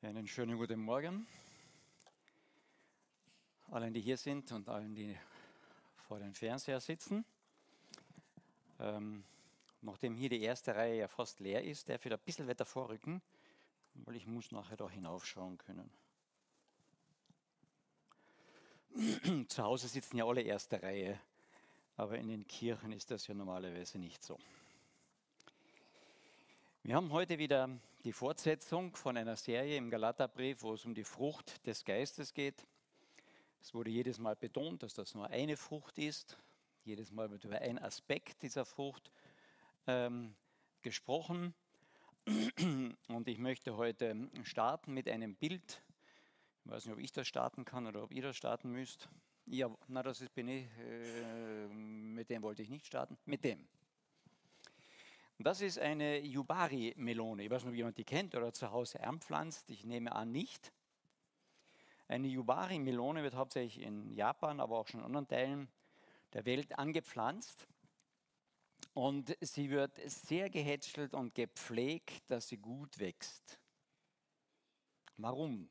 Einen schönen guten Morgen allen, die hier sind und allen, die vor dem Fernseher sitzen. Ähm, nachdem hier die erste Reihe ja fast leer ist, darf ich ein bisschen weiter vorrücken, weil ich muss nachher da hinaufschauen können. Zu Hause sitzen ja alle erste Reihe, aber in den Kirchen ist das ja normalerweise nicht so. Wir haben heute wieder die Fortsetzung von einer Serie im Galaterbrief, wo es um die Frucht des Geistes geht. Es wurde jedes Mal betont, dass das nur eine Frucht ist. Jedes Mal wird über einen Aspekt dieser Frucht ähm, gesprochen. Und ich möchte heute starten mit einem Bild. Ich weiß nicht, ob ich das starten kann oder ob ihr das starten müsst. Ja, na, das ist, bin ich. Äh, mit dem wollte ich nicht starten. Mit dem. Das ist eine Yubari-Melone. Ich weiß nicht, ob jemand die kennt oder zu Hause anpflanzt. Ich nehme an, nicht. Eine Yubari-Melone wird hauptsächlich in Japan, aber auch schon in anderen Teilen der Welt angepflanzt. Und sie wird sehr gehätschelt und gepflegt, dass sie gut wächst. Warum?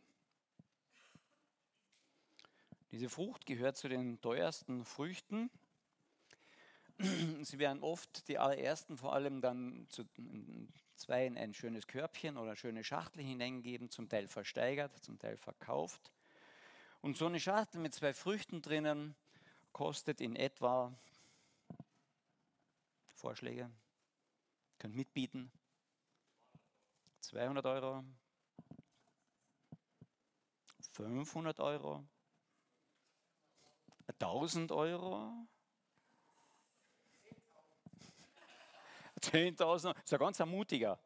Diese Frucht gehört zu den teuersten Früchten Sie werden oft die allerersten vor allem dann zu zwei in ein schönes Körbchen oder schöne Schachtel hineingeben, zum Teil versteigert, zum Teil verkauft. Und so eine Schachtel mit zwei Früchten drinnen kostet in etwa Vorschläge, könnt mitbieten, 200 Euro, 500 Euro, 1000 Euro, 10.000, ist ein ganz mutiger.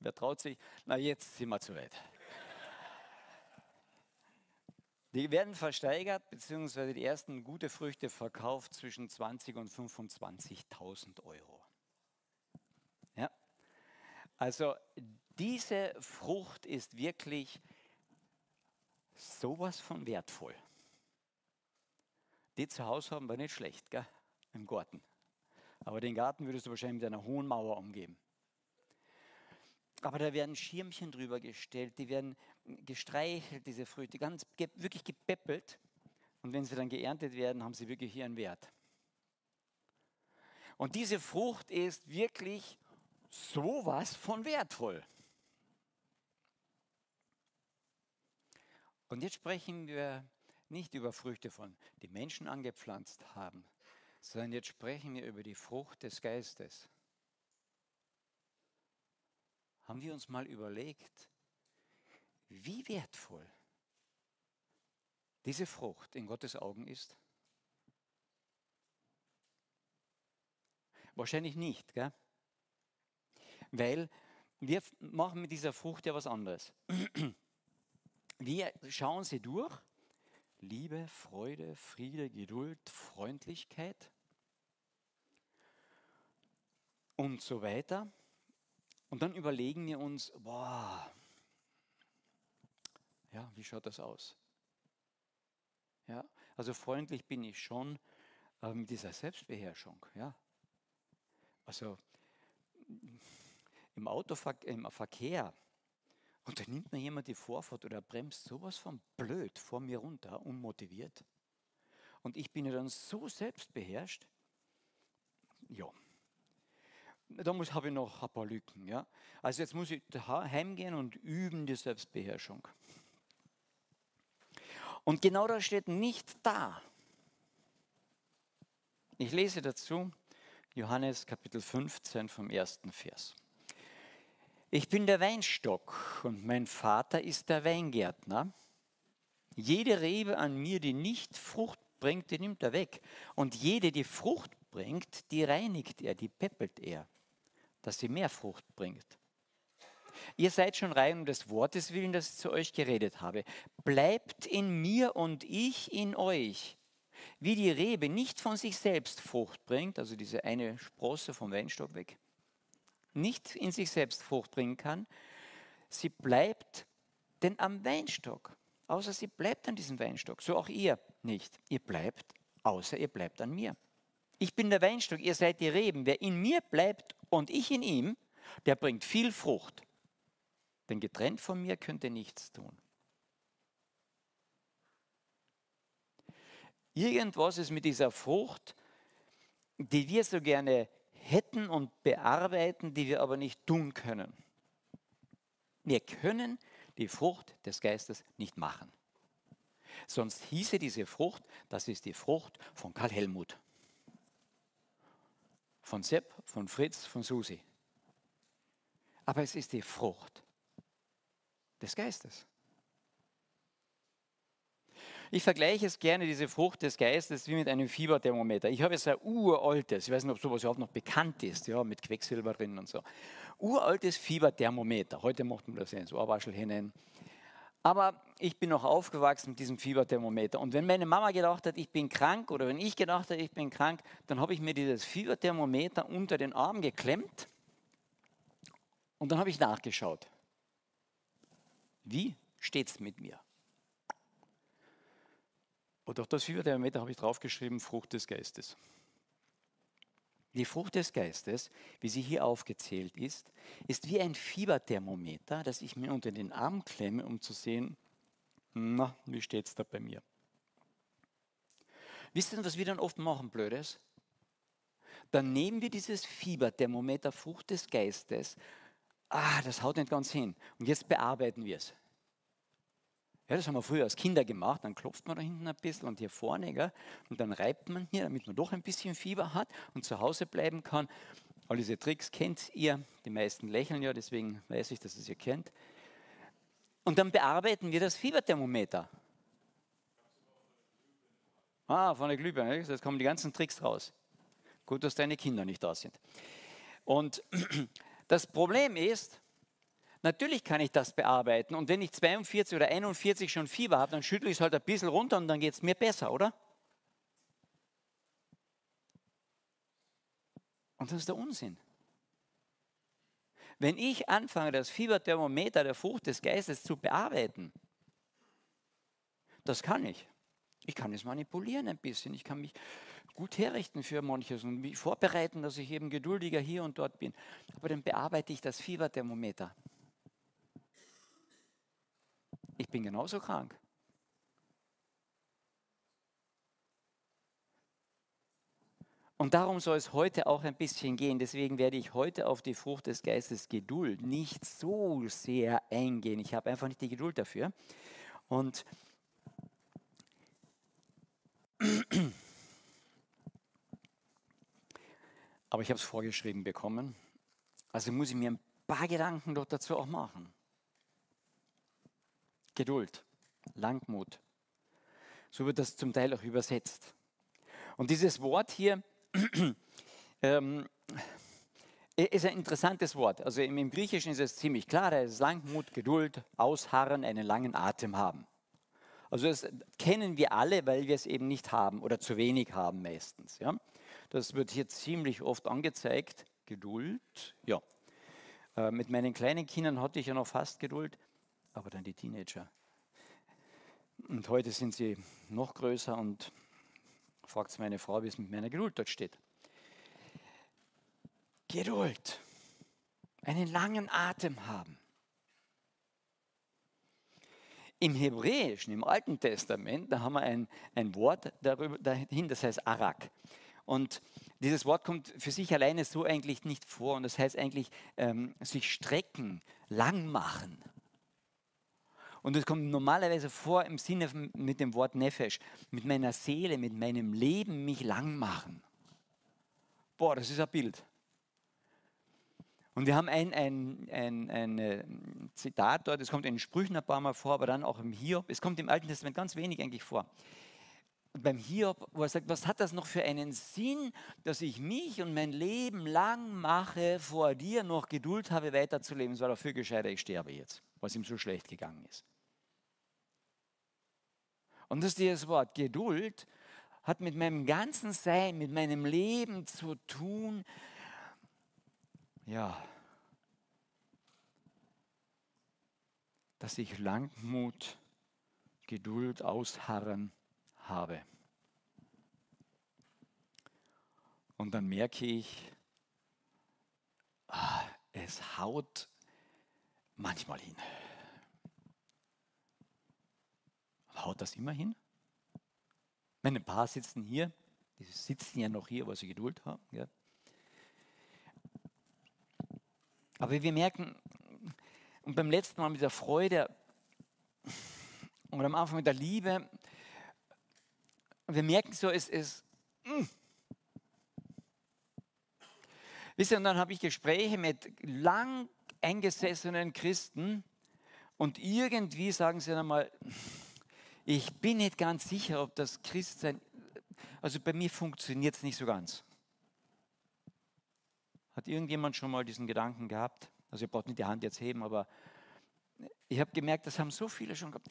Wer traut sich? Na, jetzt sind wir zu weit. Die werden versteigert, beziehungsweise die ersten gute Früchte verkauft zwischen 20 und 25.000 Euro. Ja? Also diese Frucht ist wirklich sowas von wertvoll. Die zu Hause haben wir nicht schlecht, gell? im Garten. Aber den Garten würdest du wahrscheinlich mit einer hohen Mauer umgeben. Aber da werden Schirmchen drüber gestellt, die werden gestreichelt, diese Früchte, ganz wirklich gepäppelt. Und wenn sie dann geerntet werden, haben sie wirklich ihren Wert. Und diese Frucht ist wirklich sowas von wertvoll. Und jetzt sprechen wir nicht über Früchte von, die Menschen angepflanzt haben, sondern jetzt sprechen wir über die Frucht des Geistes. Haben wir uns mal überlegt, wie wertvoll diese Frucht in Gottes Augen ist? Wahrscheinlich nicht, gell? weil wir machen mit dieser Frucht ja was anderes. Wir schauen sie durch Liebe, Freude, Friede, Geduld, Freundlichkeit und so weiter. Und dann überlegen wir uns, boah, ja, wie schaut das aus? Ja, also freundlich bin ich schon äh, mit dieser Selbstbeherrschung. Ja. Also im Autoverkehr, im Verkehr und dann nimmt mir jemand die Vorfahrt oder bremst sowas von blöd vor mir runter, unmotiviert. Und ich bin ja dann so selbstbeherrscht. Ja. Da habe ich noch ein paar Lücken. Ja? Also jetzt muss ich heimgehen und üben die Selbstbeherrschung. Und genau das steht nicht da. Ich lese dazu Johannes Kapitel 15 vom ersten Vers. Ich bin der Weinstock und mein Vater ist der Weingärtner. Jede Rebe an mir, die nicht Frucht bringt, die nimmt er weg. Und jede, die Frucht bringt, die reinigt er, die peppelt er, dass sie mehr Frucht bringt. Ihr seid schon rein um des Wortes willen, das ich zu euch geredet habe. Bleibt in mir und ich in euch. Wie die Rebe nicht von sich selbst Frucht bringt, also diese eine Sprosse vom Weinstock weg, nicht in sich selbst Frucht bringen kann, sie bleibt denn am Weinstock. Außer sie bleibt an diesem Weinstock. So auch ihr nicht. Ihr bleibt, außer ihr bleibt an mir. Ich bin der Weinstock, ihr seid die Reben. Wer in mir bleibt und ich in ihm, der bringt viel Frucht. Denn getrennt von mir könnt ihr nichts tun. Irgendwas ist mit dieser Frucht, die wir so gerne hätten und bearbeiten, die wir aber nicht tun können. Wir können die Frucht des Geistes nicht machen. Sonst hieße diese Frucht, das ist die Frucht von Karl Helmut, von Sepp, von Fritz, von Susi. Aber es ist die Frucht des Geistes. Ich vergleiche es gerne, diese Frucht des Geistes, wie mit einem Fieberthermometer. Ich habe jetzt ein uraltes, ich weiß nicht, ob sowas überhaupt noch bekannt ist, ja, mit Quecksilber drin und so. Uraltes Fieberthermometer. Heute macht man das ja ins Ohrwaschel hinein. Aber ich bin noch aufgewachsen mit diesem Fieberthermometer. Und wenn meine Mama gedacht hat, ich bin krank, oder wenn ich gedacht habe, ich bin krank, dann habe ich mir dieses Fieberthermometer unter den Arm geklemmt und dann habe ich nachgeschaut. Wie steht es mit mir? Und auf das Fieberthermometer habe ich draufgeschrieben, Frucht des Geistes. Die Frucht des Geistes, wie sie hier aufgezählt ist, ist wie ein Fieberthermometer, das ich mir unter den Arm klemme, um zu sehen, na, wie steht es da bei mir? Wisst ihr, was wir dann oft machen, Blödes? Dann nehmen wir dieses Fieberthermometer, Frucht des Geistes, ah, das haut nicht ganz hin. Und jetzt bearbeiten wir es. Ja, das haben wir früher als Kinder gemacht. Dann klopft man da hinten ein bisschen und hier vorne. Gell? Und dann reibt man hier, damit man doch ein bisschen Fieber hat und zu Hause bleiben kann. All diese Tricks kennt ihr. Die meisten lächeln ja, deswegen weiß ich, dass ihr ihr kennt. Und dann bearbeiten wir das Fieberthermometer. Ah, von der Glühbirne. Jetzt kommen die ganzen Tricks raus. Gut, dass deine Kinder nicht da sind. Und das Problem ist, Natürlich kann ich das bearbeiten. Und wenn ich 42 oder 41 schon Fieber habe, dann schüttle ich es halt ein bisschen runter und dann geht es mir besser, oder? Und das ist der Unsinn. Wenn ich anfange, das Fieberthermometer der Frucht des Geistes zu bearbeiten, das kann ich. Ich kann es manipulieren ein bisschen. Ich kann mich gut herrichten für manches und mich vorbereiten, dass ich eben geduldiger hier und dort bin. Aber dann bearbeite ich das Fieberthermometer ich bin genauso krank. Und darum soll es heute auch ein bisschen gehen. Deswegen werde ich heute auf die Frucht des Geistes Geduld nicht so sehr eingehen. Ich habe einfach nicht die Geduld dafür. Und aber ich habe es vorgeschrieben bekommen. Also muss ich mir ein paar Gedanken doch dazu auch machen. Geduld, Langmut. So wird das zum Teil auch übersetzt. Und dieses Wort hier ähm, ist ein interessantes Wort. Also im, Griechischen ist es ziemlich klar, da ist Langmut, Geduld, Ausharren, einen langen Atem haben. Also das kennen wir alle, weil wir es eben nicht haben oder zu wenig haben meistens. Ja? Das wird hier ziemlich oft angezeigt. Geduld, ja. Äh, mit meinen kleinen Kindern hatte ich ja noch fast Geduld aber dann die Teenager. Und heute sind sie noch größer und fragt meine Frau, wie es mit meiner Geduld dort steht. Geduld. Einen langen Atem haben. Im Hebräischen, im Alten Testament, da haben wir ein, ein Wort darüber, dahin, das heißt Arak. Und dieses Wort kommt für sich alleine so eigentlich nicht vor. Und das heißt eigentlich ähm, sich strecken, lang machen. Und es kommt normalerweise vor im Sinne mit dem Wort Nefesh, mit meiner Seele, mit meinem Leben mich lang machen. Boah, das ist ein Bild. Und wir haben ein, ein, ein, ein, äh, Zitat dort, es kommt in den Sprüchen ein paar Mal vor, aber dann auch im Hiob. Es kommt im Alten Testament ganz wenig eigentlich vor. Beim Hiob, wo er sagt, was hat das noch für einen Sinn, dass ich mich und mein Leben lang mache, vor dir noch Geduld habe, weiterzuleben. Es war dafür gescheiter, ich sterbe jetzt, was ihm so schlecht gegangen ist. Und das ist dieses Wort Geduld hat mit meinem ganzen Sein, mit meinem Leben zu tun. Ja, dass ich Langmut, Geduld, Ausharren habe. Und dann merke ich, es haut manchmal hin. Haut das immer hin? Meine Paar sitzen hier, die sitzen ja noch hier, weil sie Geduld haben. Ja. Aber wir merken, und beim letzten Mal mit der Freude und am Anfang mit der Liebe, wir merken so, es ist. Mm. Wisst ihr, und dann habe ich Gespräche mit lang eingesessenen Christen und irgendwie sagen sie dann mal, ich bin nicht ganz sicher, ob das Christsein, also bei mir funktioniert es nicht so ganz. Hat irgendjemand schon mal diesen Gedanken gehabt? Also ihr braucht nicht die Hand jetzt heben, aber ich habe gemerkt, das haben so viele schon gehabt.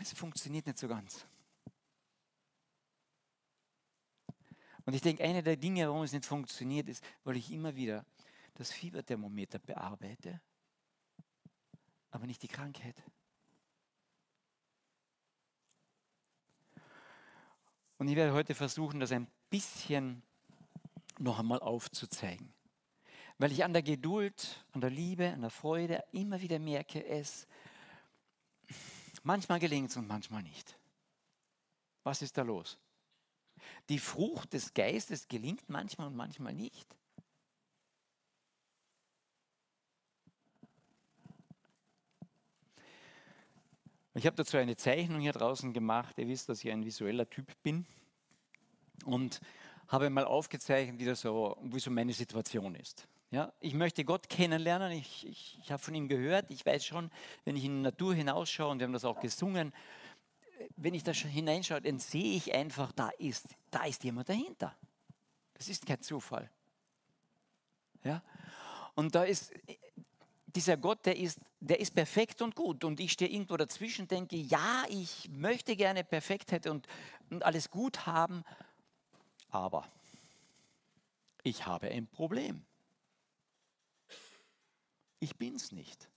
Es funktioniert nicht so ganz. Und ich denke, eine der Dinge, warum es nicht funktioniert, ist, weil ich immer wieder das Fieberthermometer bearbeite, aber nicht die Krankheit. Und ich werde heute versuchen, das ein bisschen noch einmal aufzuzeigen. Weil ich an der Geduld, an der Liebe, an der Freude immer wieder merke, es manchmal gelingt es und manchmal nicht. Was ist da los? Die Frucht des Geistes gelingt manchmal und manchmal nicht. Ich habe dazu eine Zeichnung hier draußen gemacht. Ihr wisst, dass ich ein visueller Typ bin. Und habe mal aufgezeichnet, wie, das so, wie so meine Situation ist. Ja, ich möchte Gott kennenlernen. Ich, ich, ich habe von ihm gehört. Ich weiß schon, wenn ich in die Natur hinausschaue, und wir haben das auch gesungen, wenn ich da hineinschaue, dann sehe ich einfach, da ist, da ist jemand dahinter. Das ist kein Zufall. Ja? Und da ist dieser Gott, der ist, der ist perfekt und gut. Und ich stehe irgendwo dazwischen, denke, ja, ich möchte gerne Perfektheit und, und alles gut haben, aber ich habe ein Problem. Ich bin es nicht.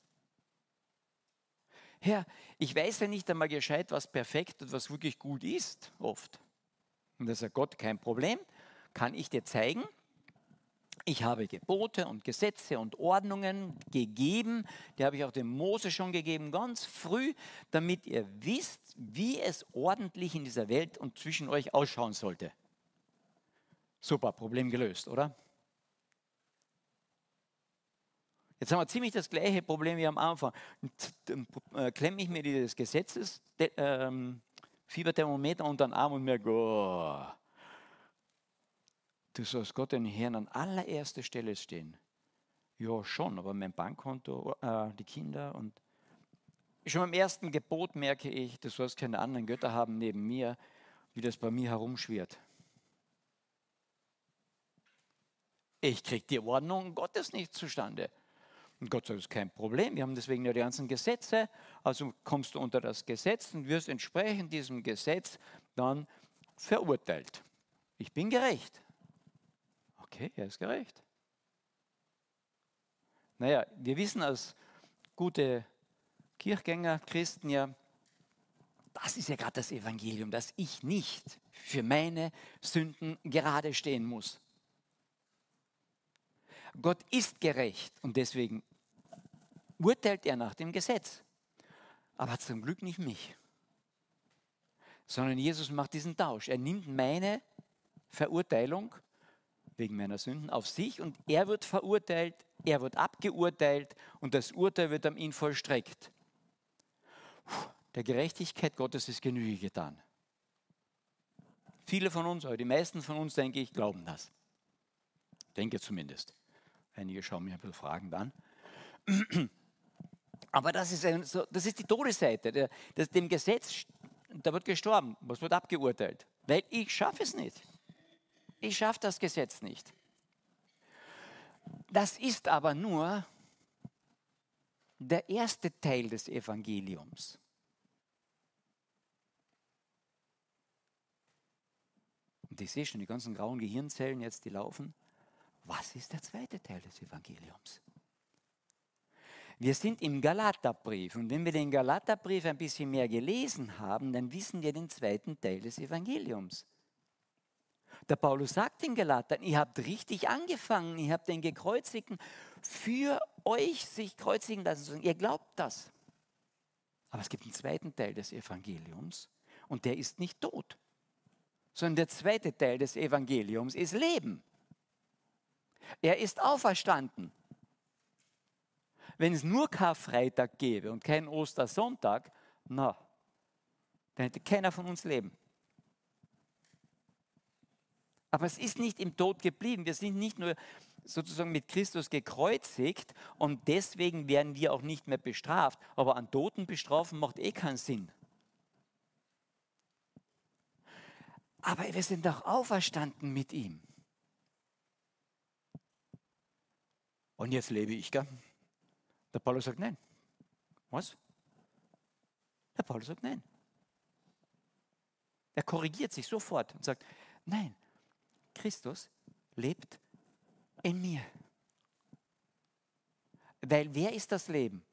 Herr, ich weiß ja nicht einmal gescheit, was perfekt und was wirklich gut ist, oft. Und da sagt Gott, kein Problem, kann ich dir zeigen. Ich habe Gebote und Gesetze und Ordnungen gegeben, die habe ich auch dem Mose schon gegeben, ganz früh, damit ihr wisst, wie es ordentlich in dieser Welt und zwischen euch ausschauen sollte. Super, Problem gelöst, oder? Jetzt haben wir ziemlich das gleiche Problem wie am Anfang. Äh, klemme ich mir dieses Gesetzes, ähm, Fieberthermometer unter den Arm und merke, oh, du sollst Gott den Herrn an allererster Stelle stehen. Ja, schon, aber mein Bankkonto, äh, die Kinder und schon beim ersten Gebot merke ich, du sollst keine anderen Götter haben neben mir, wie das bei mir herumschwirrt. Ich kriege die Ordnung Gottes nicht zustande. Und Gott sagt, das ist kein Problem. Wir haben deswegen ja die ganzen Gesetze. Also kommst du unter das Gesetz und wirst entsprechend diesem Gesetz dann verurteilt. Ich bin gerecht. Okay, er ist gerecht. Naja, wir wissen als gute Kirchgänger, Christen ja, das ist ja gerade das Evangelium, dass ich nicht für meine Sünden gerade stehen muss. Gott ist gerecht und deswegen urteilt er nach dem Gesetz. Aber zum Glück nicht mich, sondern Jesus macht diesen Tausch. Er nimmt meine Verurteilung wegen meiner Sünden auf sich und er wird verurteilt, er wird abgeurteilt und das Urteil wird an ihn vollstreckt. Der Gerechtigkeit Gottes ist Genüge getan. Viele von uns, oder die meisten von uns, denke ich, glauben das. Denke zumindest. Einige schauen mich ein bisschen fragend an. Aber das ist, ein, das ist die Todesseite. Dem Gesetz, da wird gestorben, was wird abgeurteilt? Weil ich schaffe es nicht. Ich schaffe das Gesetz nicht. Das ist aber nur der erste Teil des Evangeliums. Und ich sehe schon die ganzen grauen Gehirnzellen jetzt, die laufen. Was ist der zweite Teil des Evangeliums? Wir sind im Galaterbrief und wenn wir den Galaterbrief ein bisschen mehr gelesen haben, dann wissen wir den zweiten Teil des Evangeliums. Der Paulus sagt den Galatern, ihr habt richtig angefangen, ihr habt den Gekreuzigten für euch sich kreuzigen lassen. Ihr glaubt das. Aber es gibt einen zweiten Teil des Evangeliums und der ist nicht tot, sondern der zweite Teil des Evangeliums ist Leben. Er ist auferstanden. Wenn es nur Karfreitag gäbe und keinen Ostersonntag, na, dann hätte keiner von uns Leben. Aber es ist nicht im Tod geblieben. Wir sind nicht nur sozusagen mit Christus gekreuzigt und deswegen werden wir auch nicht mehr bestraft. Aber an Toten bestrafen macht eh keinen Sinn. Aber wir sind auch auferstanden mit ihm. Und jetzt lebe ich, gell? Der Paulus sagt nein. Was? Der Paulus sagt nein. Er korrigiert sich sofort und sagt, nein, Christus lebt in mir. Weil wer ist das Leben?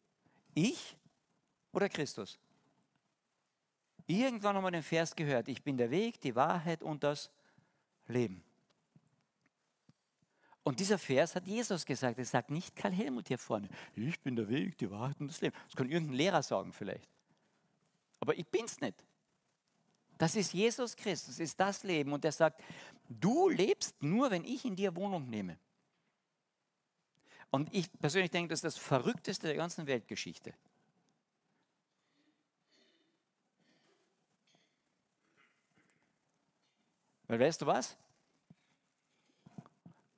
Ich oder Christus? Irgendwann haben wir den Vers gehört, ich bin der Weg, die Wahrheit und das Leben. Und dieser Vers hat Jesus gesagt, er sagt nicht Karl Helmut hier vorne, ich bin der Weg, die Wahrheit und das Leben. Das kann irgendein Lehrer sagen vielleicht. Aber ich bin es nicht. Das ist Jesus Christus, ist das Leben. Und er sagt, du lebst nur, wenn ich in dir Wohnung nehme. Und ich persönlich denke, das ist das Verrückteste der ganzen Weltgeschichte. Weil weißt du was?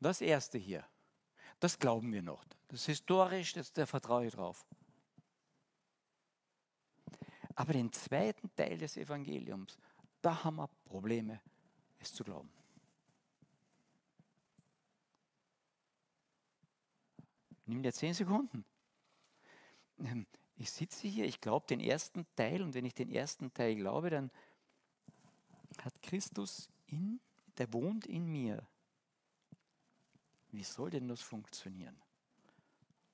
Das erste hier, das glauben wir noch. Das ist historisch, das, da vertraue ich drauf. Aber den zweiten Teil des Evangeliums, da haben wir Probleme, es zu glauben. Nimm dir zehn Sekunden. Ähm, ich sitze hier, ich glaube den ersten Teil und wenn ich den ersten Teil glaube, dann hat Christus in, der wohnt in mir. Wie soll denn das funktionieren?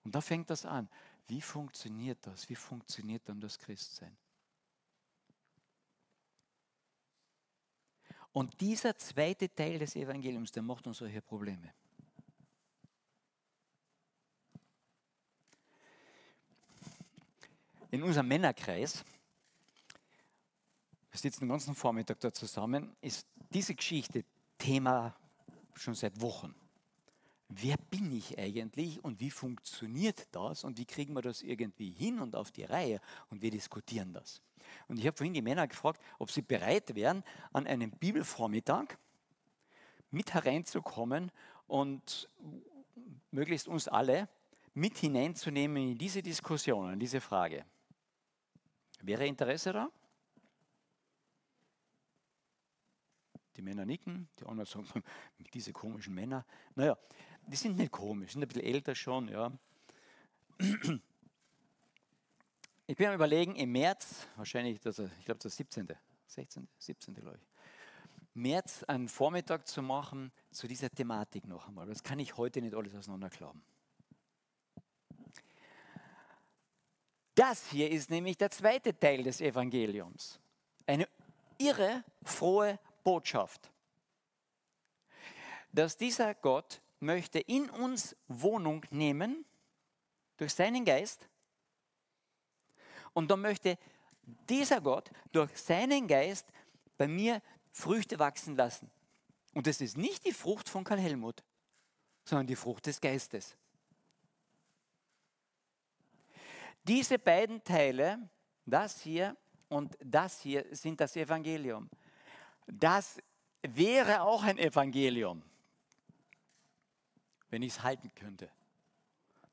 Und da fängt das an. Wie funktioniert das? Wie funktioniert dann das Christsein? Und dieser zweite Teil des Evangeliums, der macht uns solche Probleme. In unserem Männerkreis, wir sitzen den ganzen Vormittag da zusammen, ist diese Geschichte Thema schon seit Wochen. Wer bin ich eigentlich und wie funktioniert das und wie kriegen wir das irgendwie hin und auf die Reihe und wir diskutieren das. Und ich habe vorhin die Männer gefragt, ob sie bereit wären, an einem Bibelvormittag mit hereinzukommen und möglichst uns alle mit hineinzunehmen in diese Diskussion, in diese Frage. Wäre Interesse da? Die Männer nicken, die anderen sagen, diese komischen Männer. Naja, die sind nicht komisch, sind ein bisschen älter schon, ja. Ich bin am überlegen, im März, wahrscheinlich, das, ich glaube das 17., 16., 17. glaube ich, März einen Vormittag zu machen zu dieser Thematik noch einmal. Das kann ich heute nicht alles auseinanderklauen. Das hier ist nämlich der zweite Teil des Evangeliums. Eine irre, frohe Botschaft. Dass dieser Gott möchte in uns Wohnung nehmen durch seinen Geist und dann möchte dieser Gott durch seinen Geist bei mir Früchte wachsen lassen. Und das ist nicht die Frucht von Karl Helmut, sondern die Frucht des Geistes. Diese beiden Teile, das hier und das hier, sind das Evangelium. Das wäre auch ein Evangelium, wenn ich es halten könnte.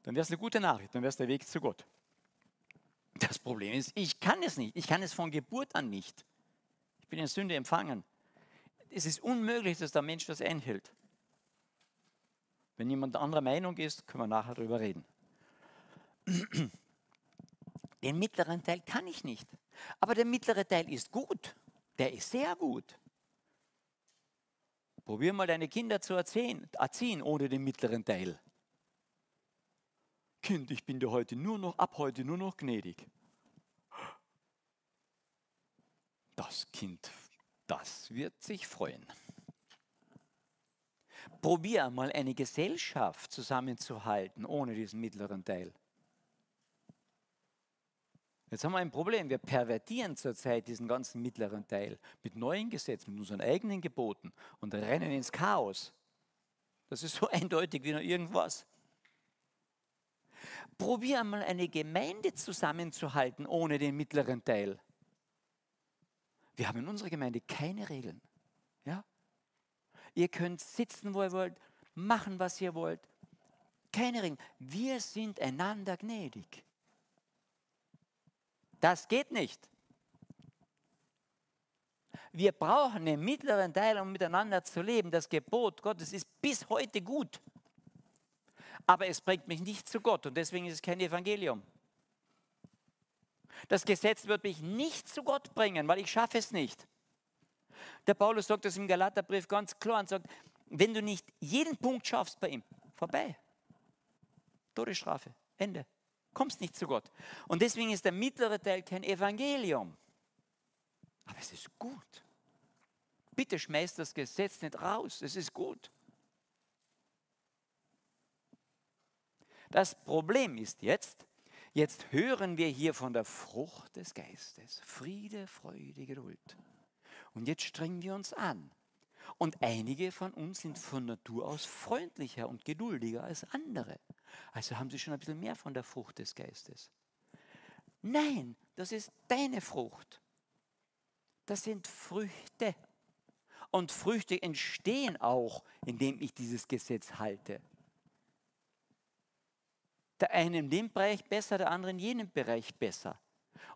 Dann wäre es eine gute Nachricht, dann wäre es der Weg zu Gott. Das Problem ist, ich kann es nicht. Ich kann es von Geburt an nicht. Ich bin in Sünde empfangen. Es ist unmöglich, dass der Mensch das einhält. Wenn jemand anderer Meinung ist, können wir nachher darüber reden. Den mittleren Teil kann ich nicht. Aber der mittlere Teil ist gut. Der ist sehr gut. Probier mal deine Kinder zu erziehen, erziehen ohne den mittleren Teil. Kind, ich bin dir heute nur noch, ab heute nur noch gnädig. Das Kind, das wird sich freuen. Probier einmal eine Gesellschaft zusammenzuhalten ohne diesen mittleren Teil. Jetzt haben wir ein Problem. Wir pervertieren zurzeit diesen ganzen mittleren Teil mit neuen Gesetzen, mit unseren eigenen Geboten und rennen ins Chaos. Das ist so eindeutig wie noch irgendwas. Probier einmal eine Gemeinde zusammenzuhalten ohne den mittleren Teil. Wir haben in unserer Gemeinde keine Regeln. Ja? Ihr könnt sitzen, wo ihr wollt, machen, was ihr wollt. Keine Regeln. Wir sind einander gnädig. Das geht nicht. Wir brauchen den mittleren Teil, um miteinander zu leben. Das Gebot Gottes ist bis heute gut. Aber es bringt mich nicht zu Gott und deswegen ist es kein Evangelium. Das Gesetz wird mich nicht zu Gott bringen, weil ich schaffe es nicht. Der Paulus sagt das im Galaterbrief ganz klar und sagt, wenn du nicht jeden Punkt schaffst bei ihm, vorbei. Todesstrafe, Ende kommst nicht zu Gott. Und deswegen ist der mittlere Teil kein Evangelium. Aber es ist gut. Bitte schmeißt das Gesetz nicht raus. Es ist gut. Das Problem ist jetzt, jetzt hören wir hier von der Frucht des Geistes. Friede, Freude, Geduld. Und jetzt strengen wir uns an. Und einige von uns sind von Natur aus freundlicher und geduldiger als andere. Also haben sie schon ein bisschen mehr von der Frucht des Geistes. Nein, das ist deine Frucht. Das sind Früchte. Und Früchte entstehen auch, indem ich dieses Gesetz halte. Der eine in dem Bereich besser, der andere in jenem Bereich besser.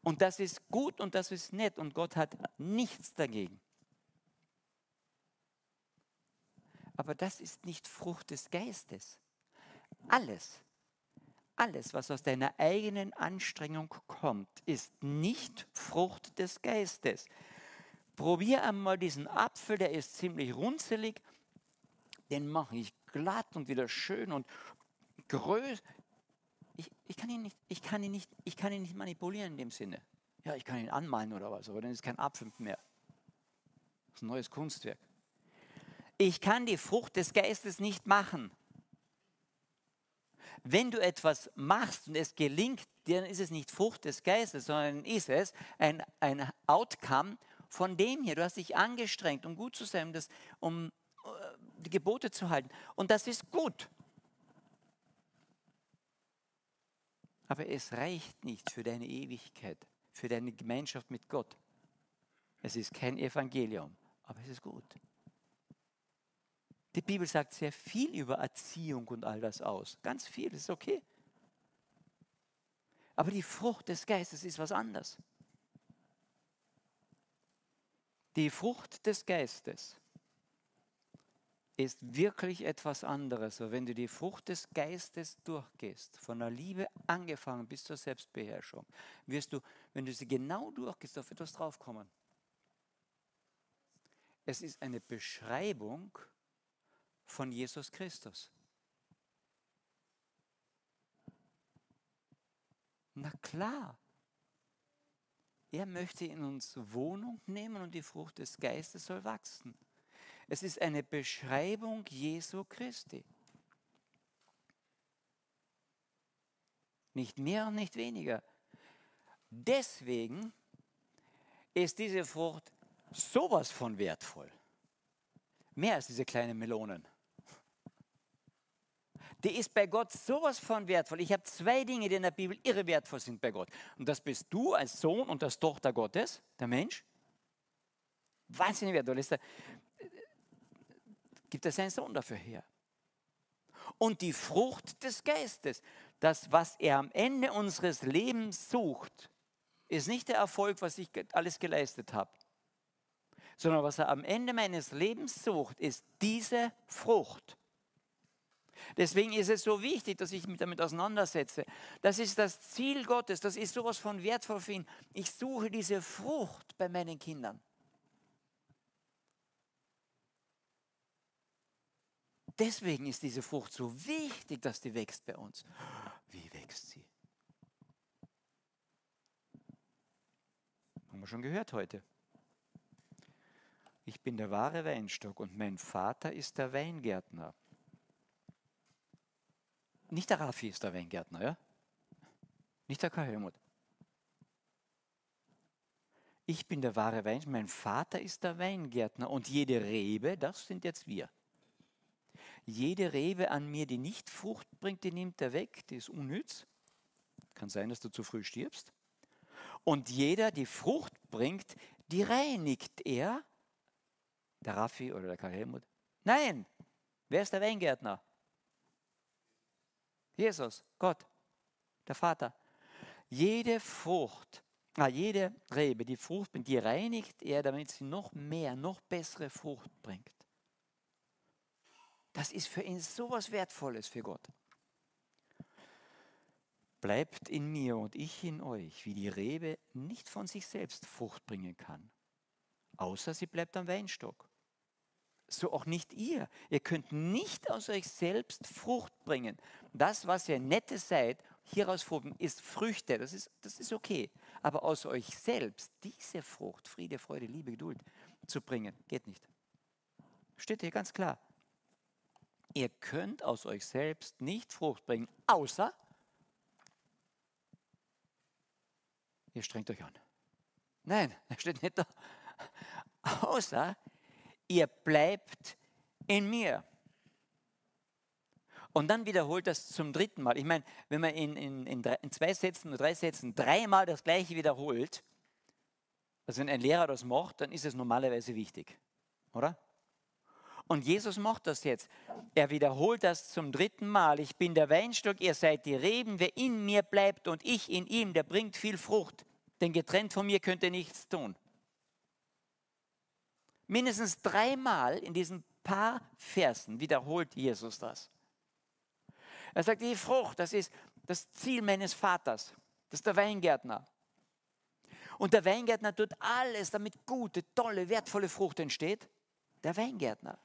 Und das ist gut und das ist nett und Gott hat nichts dagegen. Aber das ist nicht Frucht des Geistes. Alles, alles, was aus deiner eigenen Anstrengung kommt, ist nicht Frucht des Geistes. Probier einmal diesen Apfel, der ist ziemlich runzelig, den mache ich glatt und wieder schön und größer. Ich, ich, kann ihn nicht, ich, kann ihn nicht, ich kann ihn nicht manipulieren in dem Sinne. Ja, ich kann ihn anmalen oder was, aber dann ist kein Apfel mehr. Das ist ein neues Kunstwerk. Ich kann die Frucht des Geistes nicht machen. Wenn du etwas machst und es gelingt, dann ist es nicht Frucht des Geistes, sondern ist es ein, ein Outcome von dem hier. Du hast dich angestrengt, um gut zu sein, um, das, um äh, die Gebote zu halten. Und das ist gut. Aber es reicht nicht für deine Ewigkeit, für deine Gemeinschaft mit Gott. Es ist kein Evangelium, aber es ist gut. Die Bibel sagt sehr viel über Erziehung und all das aus. Ganz viel, das ist okay. Aber die Frucht des Geistes ist was anderes. Die Frucht des Geistes ist wirklich etwas anderes. Aber wenn du die Frucht des Geistes durchgehst, von der Liebe angefangen bis zur Selbstbeherrschung, wirst du, wenn du sie genau durchgehst, auf etwas draufkommen. Es ist eine Beschreibung von Jesus Christus. Na klar. Er möchte in uns Wohnung nehmen und die Frucht des Geistes soll wachsen. Es ist eine Beschreibung Jesu Christi. Nicht mehr und nicht weniger. Deswegen ist diese Frucht sowas von wertvoll. Mehr als diese kleinen Melonen die ist bei Gott sowas von wertvoll. Ich habe zwei Dinge, die in der Bibel irre wertvoll sind bei Gott. Und das bist du als Sohn und als Tochter Gottes, der Mensch. Wahnsinnig wertvoll. Ist der, gibt er seinen Sohn dafür her. Und die Frucht des Geistes, das, was er am Ende unseres Lebens sucht, ist nicht der Erfolg, was ich alles geleistet habe, sondern was er am Ende meines Lebens sucht, ist diese Frucht. Deswegen ist es so wichtig, dass ich mich damit auseinandersetze. Das ist das Ziel Gottes, das ist sowas von wertvoll für ihn. Ich suche diese Frucht bei meinen Kindern. Deswegen ist diese Frucht so wichtig, dass die wächst bei uns. Wie wächst sie? Haben wir schon gehört heute. ich bin der wahre Weinstock und mein Vater ist der Weingärtner. Nicht der Raffi ist der Weingärtner, ja? Nicht der Karl Helmut. Ich bin der wahre Weingärtner, mein Vater ist der Weingärtner und jede Rebe, das sind jetzt wir. Jede Rebe an mir, die nicht Frucht bringt, die nimmt er weg, die ist unnütz. Kann sein, dass du zu früh stirbst. Und jeder, die Frucht bringt, die reinigt er. Der Raffi oder der Karl Helmut? Nein, wer ist der Weingärtner? Jesus, Gott, der Vater. Jede Frucht, ah, jede Rebe, die Frucht bringt, die reinigt er, damit sie noch mehr, noch bessere Frucht bringt. Das ist für ihn so was Wertvolles für Gott. Bleibt in mir und ich in euch, wie die Rebe nicht von sich selbst Frucht bringen kann, außer sie bleibt am Weinstock. So auch nicht ihr. Ihr könnt nicht aus euch selbst Frucht bringen. Das, was ihr nette seid, hieraus Frucht ist Früchte, das ist, das ist okay. Aber aus euch selbst diese Frucht, Friede, Freude, Liebe, Geduld zu bringen, geht nicht. Steht hier ganz klar. Ihr könnt aus euch selbst nicht Frucht bringen, außer ihr strengt euch an. Nein, steht nicht da. Außer ihr bleibt in mir. Und dann wiederholt das zum dritten Mal. Ich meine, wenn man in, in, in, drei, in zwei Sätzen oder drei Sätzen dreimal das gleiche wiederholt, also wenn ein Lehrer das macht, dann ist es normalerweise wichtig. Oder? Und Jesus macht das jetzt. Er wiederholt das zum dritten Mal. Ich bin der Weinstock, ihr seid die Reben. Wer in mir bleibt und ich in ihm, der bringt viel Frucht. Denn getrennt von mir könnt ihr nichts tun. Mindestens dreimal in diesen paar Versen wiederholt Jesus das. Er sagt, die Frucht, das ist das Ziel meines Vaters. Das ist der Weingärtner. Und der Weingärtner tut alles, damit gute, tolle, wertvolle Frucht entsteht. Der Weingärtner.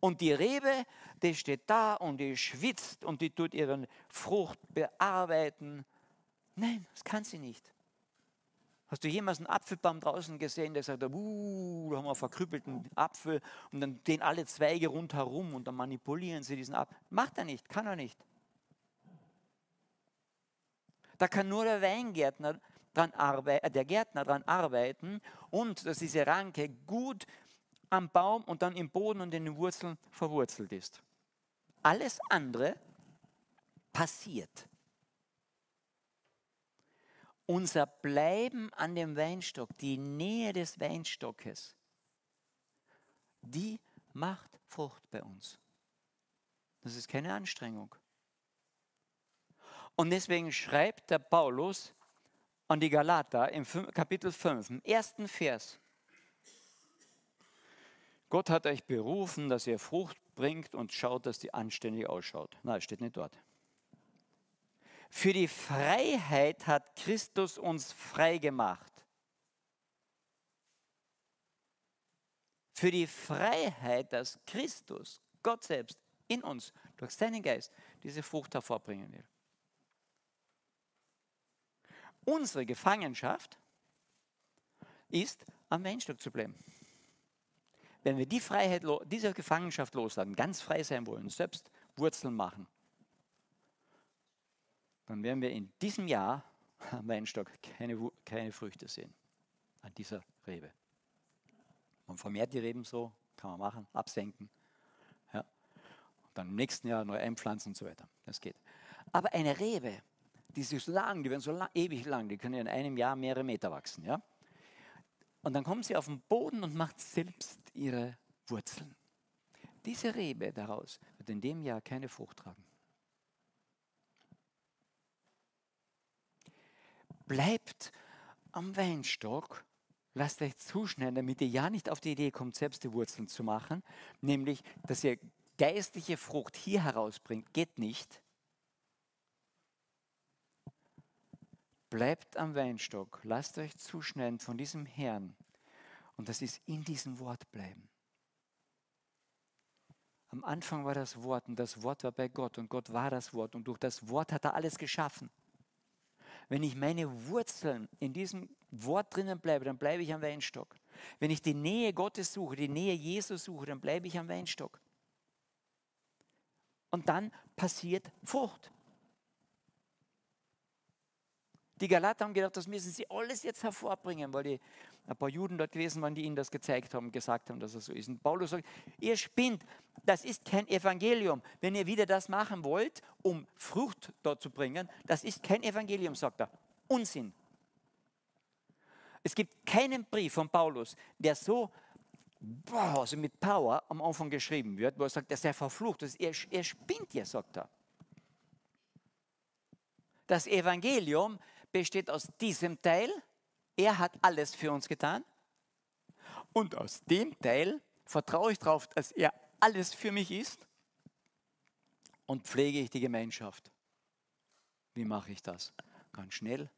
Und die Rebe, die steht da und die schwitzt und die tut ihren Frucht bearbeiten. Nein, das kann sie nicht. Hast du jemals einen Apfelbaum draußen gesehen, der sagt, uh, da haben wir einen verkrüppelten Apfel und dann gehen alle Zweige rundherum und dann manipulieren sie diesen Apfel. Macht er nicht, kann er nicht. Da kann nur der Weingärtner dran arbeiten, äh, der Gärtner daran arbeiten und dass diese Ranke gut am Baum und dann im Boden und in den Wurzeln verwurzelt ist. Alles andere passiert. Unser Bleiben an dem Weinstock, die Nähe des Weinstockes, die macht Frucht bei uns. Das ist keine Anstrengung. Und deswegen schreibt der Paulus an die Galater im Kapitel 5, im ersten Vers, Gott hat euch berufen, dass ihr Frucht bringt und schaut, dass die anständig ausschaut. Nein, steht nicht dort. Für die Freiheit hat Christus uns frei gemacht. Für die Freiheit, dass Christus, Gott selbst, in uns, durch seinen Geist, diese Frucht hervorbringen will. Unsere Gefangenschaft ist, am Weinstock zu bleiben wenn wir die Freiheit, diese Gefangenschaft loslassen, ganz frei sein wollen, selbst Wurzeln machen, dann werden wir in diesem Jahr am Weinstock keine, keine Früchte sehen an dieser Rebe. Man vermehrt die Reben so, kann man machen, absenken. Ja. Und dann im nächsten Jahr neu einpflanzen und so weiter. Das geht. Aber eine Rebe, die ist so lang, die werden so lang, ewig lang, die können in einem Jahr mehrere Meter wachsen. Ja? Und dann kommt sie auf den Boden und macht selbst ihre Wurzeln. Diese Rebe daraus wird in dem Jahr keine Frucht tragen. Bleibt am Weinstock, lasst euch zuschneiden, damit ihr ja nicht auf die Idee kommt, selbst die Wurzeln zu machen, nämlich, dass ihr geistliche Frucht hier herausbringt, geht nicht. Bleibt am Weinstock, lasst euch zuschneiden von diesem Herrn. Und das ist in diesem Wort bleiben. Am Anfang war das Wort und das Wort war bei Gott und Gott war das Wort und durch das Wort hat er alles geschaffen. Wenn ich meine Wurzeln in diesem Wort drinnen bleibe, dann bleibe ich am Weinstock. Wenn ich die Nähe Gottes suche, die Nähe Jesus suche, dann bleibe ich am Weinstock. Und dann passiert Frucht. Die Galater haben gedacht, das müssen sie alles jetzt hervorbringen, weil die, ein paar Juden dort gewesen waren, die ihnen das gezeigt haben, gesagt haben, dass es so ist. Und Paulus sagt, ihr spinnt, das ist kein Evangelium. Wenn ihr wieder das machen wollt, um Frucht dort zu bringen, das ist kein Evangelium, sagt er. Unsinn. Es gibt keinen Brief von Paulus, der so boah, also mit Power am Anfang geschrieben wird, wo er sagt, er sei verflucht. Er, er spinnt ja, sagt er. Das Evangelium besteht aus diesem Teil. Er hat alles für uns getan. Und aus dem Teil vertraue ich darauf, dass er alles für mich ist und pflege ich die Gemeinschaft. Wie mache ich das? Ganz schnell.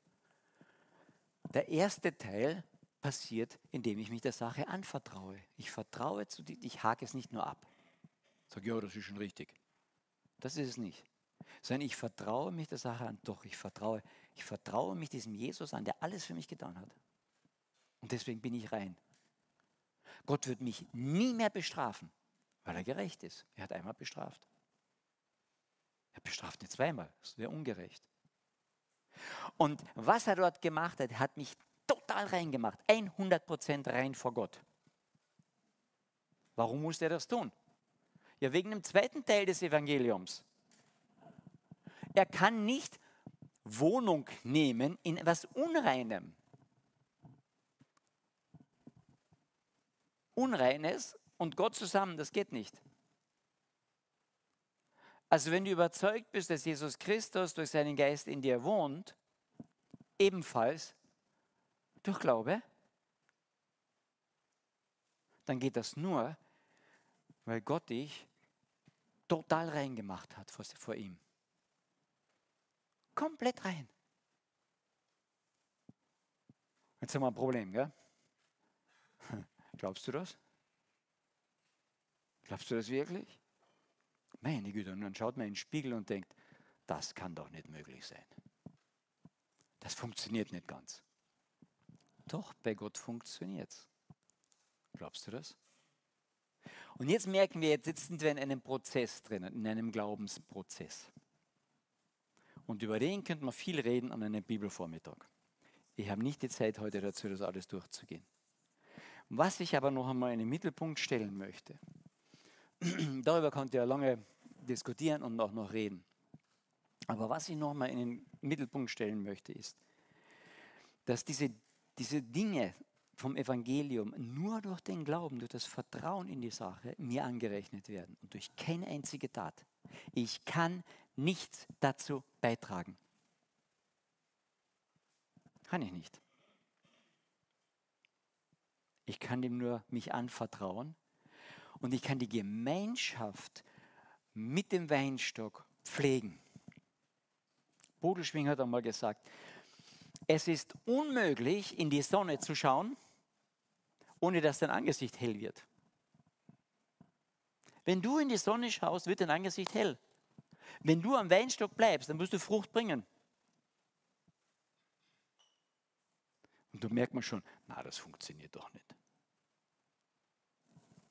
Der erste Teil passiert, indem ich mich der Sache anvertraue. Ich vertraue zu dir, ich hake es nicht nur ab. Sage, ja, das ist schon richtig. Das ist es nicht. Sondern ich vertraue mich der Sache an. Doch, ich vertraue. Ich vertraue mich diesem Jesus an, der alles für mich getan hat. Und deswegen bin ich rein. Gott wird mich nie mehr bestrafen, weil er gerecht ist. Er hat einmal bestraft. Er bestraft nicht zweimal. Das wäre ungerecht. Und was er dort gemacht hat, hat mich total rein gemacht. 100% rein vor Gott. Warum musste er das tun? Ja, wegen dem zweiten Teil des Evangeliums. Er kann nicht Wohnung nehmen in etwas Unreinem. Unreines und Gott zusammen, das geht nicht. Also wenn du überzeugt bist, dass Jesus Christus durch seinen Geist in dir wohnt, ebenfalls durch Glaube, dann geht das nur, weil Gott dich total rein gemacht hat vor, ihm. Komplett rein. Jetzt haben wir ein Problem, gell? Glaubst du das? Glaubst du das wirklich? Meine Güte, und dann schaut man in den Spiegel und denkt, das kann doch nicht möglich sein. Das funktioniert nicht ganz. Doch, bei Gott funktioniert es. Glaubst du das? Und jetzt merken wir, jetzt sitzen wir in einem Prozess drin, in einem Glaubensprozess. Und über den könnte man viel reden an einem Bibelvormittag. Ich habe nicht die Zeit heute dazu, das alles durchzugehen. Was ich aber noch einmal in den Mittelpunkt stellen möchte, darüber konnte ja lange diskutieren und auch noch reden. Aber was ich noch einmal in den Mittelpunkt stellen möchte, ist, dass diese, diese Dinge vom Evangelium nur durch den Glauben, durch das Vertrauen in die Sache mir angerechnet werden und durch keine einzige Tat. Ich kann nichts dazu beitragen. Kann ich nicht. Ich kann dem nur mich anvertrauen und ich kann die Gemeinschaft mit dem Weinstock pflegen. Bodelschwing hat einmal gesagt, es ist unmöglich, in die Sonne zu schauen, ohne dass dein Angesicht hell wird. Wenn du in die Sonne schaust, wird dein Angesicht hell. Wenn du am Weinstock bleibst, dann wirst du Frucht bringen. Und du merkst man schon, na, das funktioniert doch nicht.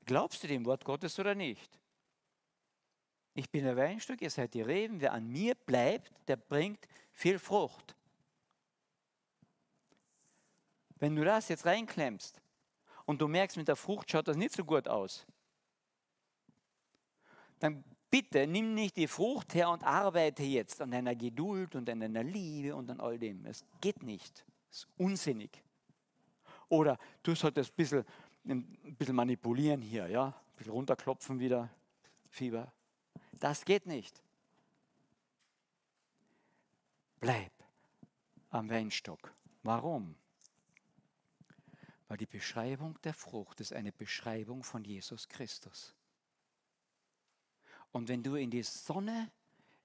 Glaubst du dem Wort Gottes oder nicht? Ich bin der Weinstock, ihr seid die Reben. Wer an mir bleibt, der bringt viel Frucht. Wenn du das jetzt reinklemmst und du merkst, mit der Frucht schaut das nicht so gut aus, dann bitte nimm nicht die Frucht her und arbeite jetzt an deiner Geduld und an deiner Liebe und an all dem. Es geht nicht. Es ist unsinnig. Oder du solltest ein bisschen, ein bisschen manipulieren hier, ja? Ein bisschen runterklopfen wieder, Fieber. Das geht nicht. Bleib am Weinstock. Warum? Weil die Beschreibung der Frucht ist eine Beschreibung von Jesus Christus. Und wenn du in die Sonne,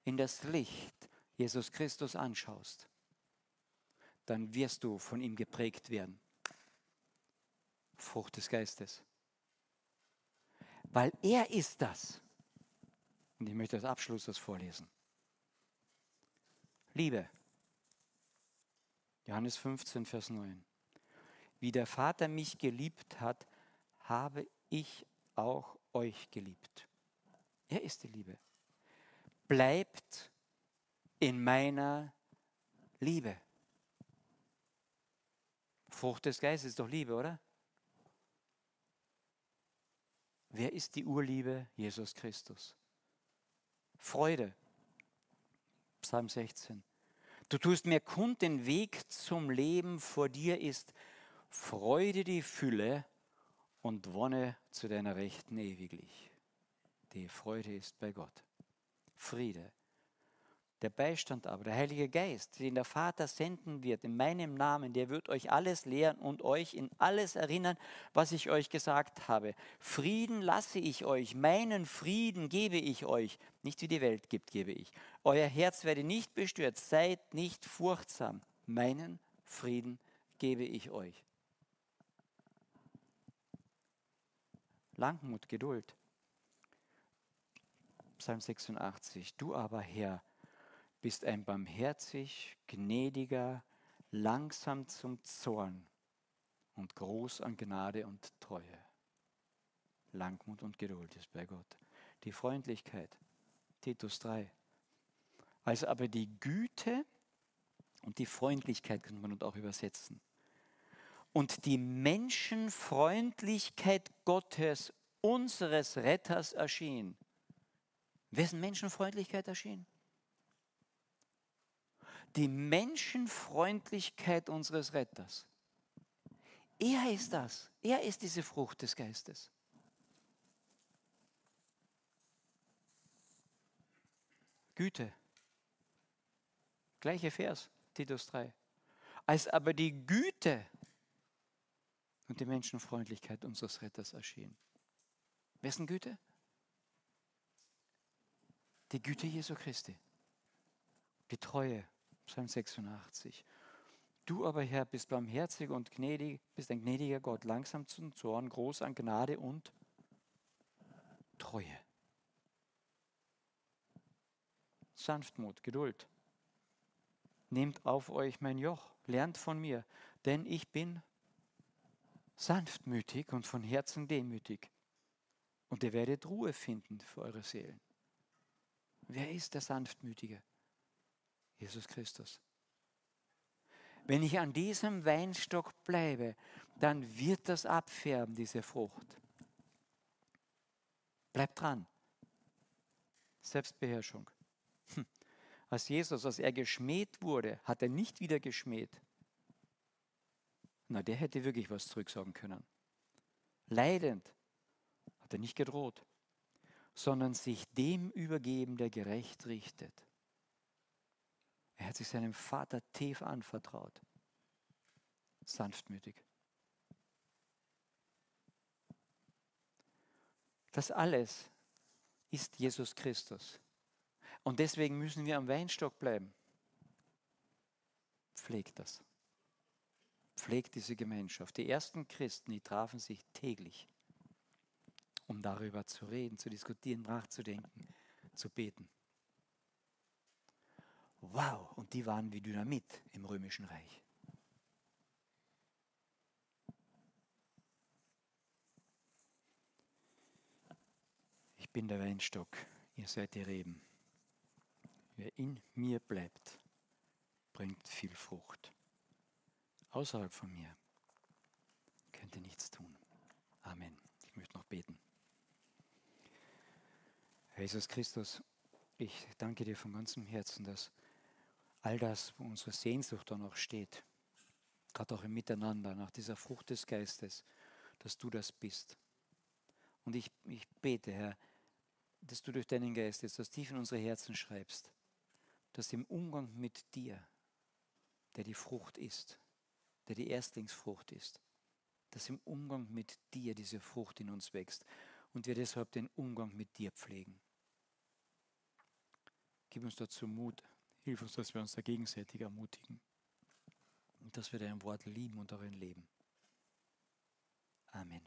in das Licht Jesus Christus anschaust, dann wirst du von ihm geprägt werden. Frucht des Geistes. Weil er ist das. Und ich möchte als Abschluss das vorlesen. Liebe. Johannes 15, Vers 9. wie der Vater mich geliebt hat, habe ich auch euch geliebt. Er ist die Liebe. Bleibt in meiner Liebe. Frucht des Geistes ist doch Liebe, oder? Wer ist die Urliebe? Jesus Christus. Freude. Psalm 16. Du tust mir kund, den Weg zum Leben vor dir ist Freude die Fülle und Wonne zu deiner Rechten ewiglich. Die Freude ist bei Gott. Friede. Der Beistand aber, der Heilige Geist, den der Vater senden wird in meinem Namen, der wird euch alles lehren und euch in alles erinnern, was ich euch gesagt habe. Frieden lasse ich euch, meinen Frieden gebe ich euch, nicht wie die Welt gibt, gebe ich. Euer Herz werde nicht bestürzt, seid nicht furchtsam. Meinen Frieden gebe ich euch. Langmut, Geduld. Psalm 86. Du aber, Herr, bist ein barmherzig, gnädiger, langsam zum Zorn und groß an Gnade und Treue. Langmut und Geduld ist bei Gott. Die Freundlichkeit, Titus 3. Als aber die Güte und die Freundlichkeit könnte man auch übersetzen. Und die Menschenfreundlichkeit Gottes, unseres Retters, erschien. Wessen Menschenfreundlichkeit erschien? die Menschenfreundlichkeit unseres Retters. Er ist das. Er ist diese Frucht des Geistes. Güte. Gleiche Vers, Titus 3. Als aber die Güte und die Menschenfreundlichkeit unseres Retters erschien. Wessen Güte? Die Güte Jesu Christi. Die Treue Psalm 86. Du aber, Herr, bist barmherzig und gnädig, bist ein gnädiger Gott, langsam zum Zorn, groß an Gnade und Treue. Sanftmut, Geduld. Nehmt auf euch mein Joch, lernt von mir, denn ich bin sanftmütig und von Herzen demütig. Und ihr werdet Ruhe finden für eure Seelen. Wer ist der Sanftmütige? Jesus Christus. Wenn ich an diesem Weinstock bleibe, dann wird das abfärben, diese Frucht. Bleib dran. Selbstbeherrschung. Hm. Als Jesus, als er geschmäht wurde, hat er nicht wieder geschmäht. Na, der hätte wirklich was zurücksagen können. Leidend hat er nicht gedroht, sondern sich dem übergeben, der gerecht richtet. Er hat sich seinem Vater tief anvertraut. Sanftmütig. Das alles ist Jesus Christus. Und deswegen müssen wir am Weinstock bleiben. Pflegt das. Pflegt diese Gemeinschaft. Die ersten Christen, die trafen sich täglich, um darüber zu reden, zu diskutieren, nachzudenken, zu beten. Wow, und die waren wie Dynamit im römischen Reich. Ich bin der Weinstock, ihr seid die Reben. Wer in mir bleibt, bringt viel Frucht. Außerhalb von mir könnt ihr nichts tun. Amen. Ich möchte noch beten. Jesus Christus, ich danke dir von ganzem Herzen, dass all das, wo unsere Sehnsucht dann auch steht, gerade auch im Miteinander, nach dieser Frucht des Geistes, dass du das bist. Und ich, ich bete, Herr, dass du durch deinen Geist jetzt das tief in unsere Herzen schreibst, dass im Umgang mit dir, der die Frucht ist, der die Erstlingsfrucht ist, dass im Umgang mit dir diese Frucht in uns wächst und wir deshalb den Umgang mit dir pflegen. Gib uns dazu Mut, Hilf uns, dass wir uns da gegenseitig ermutigen und dass wir dein Wort lieben und darin leben. Amen.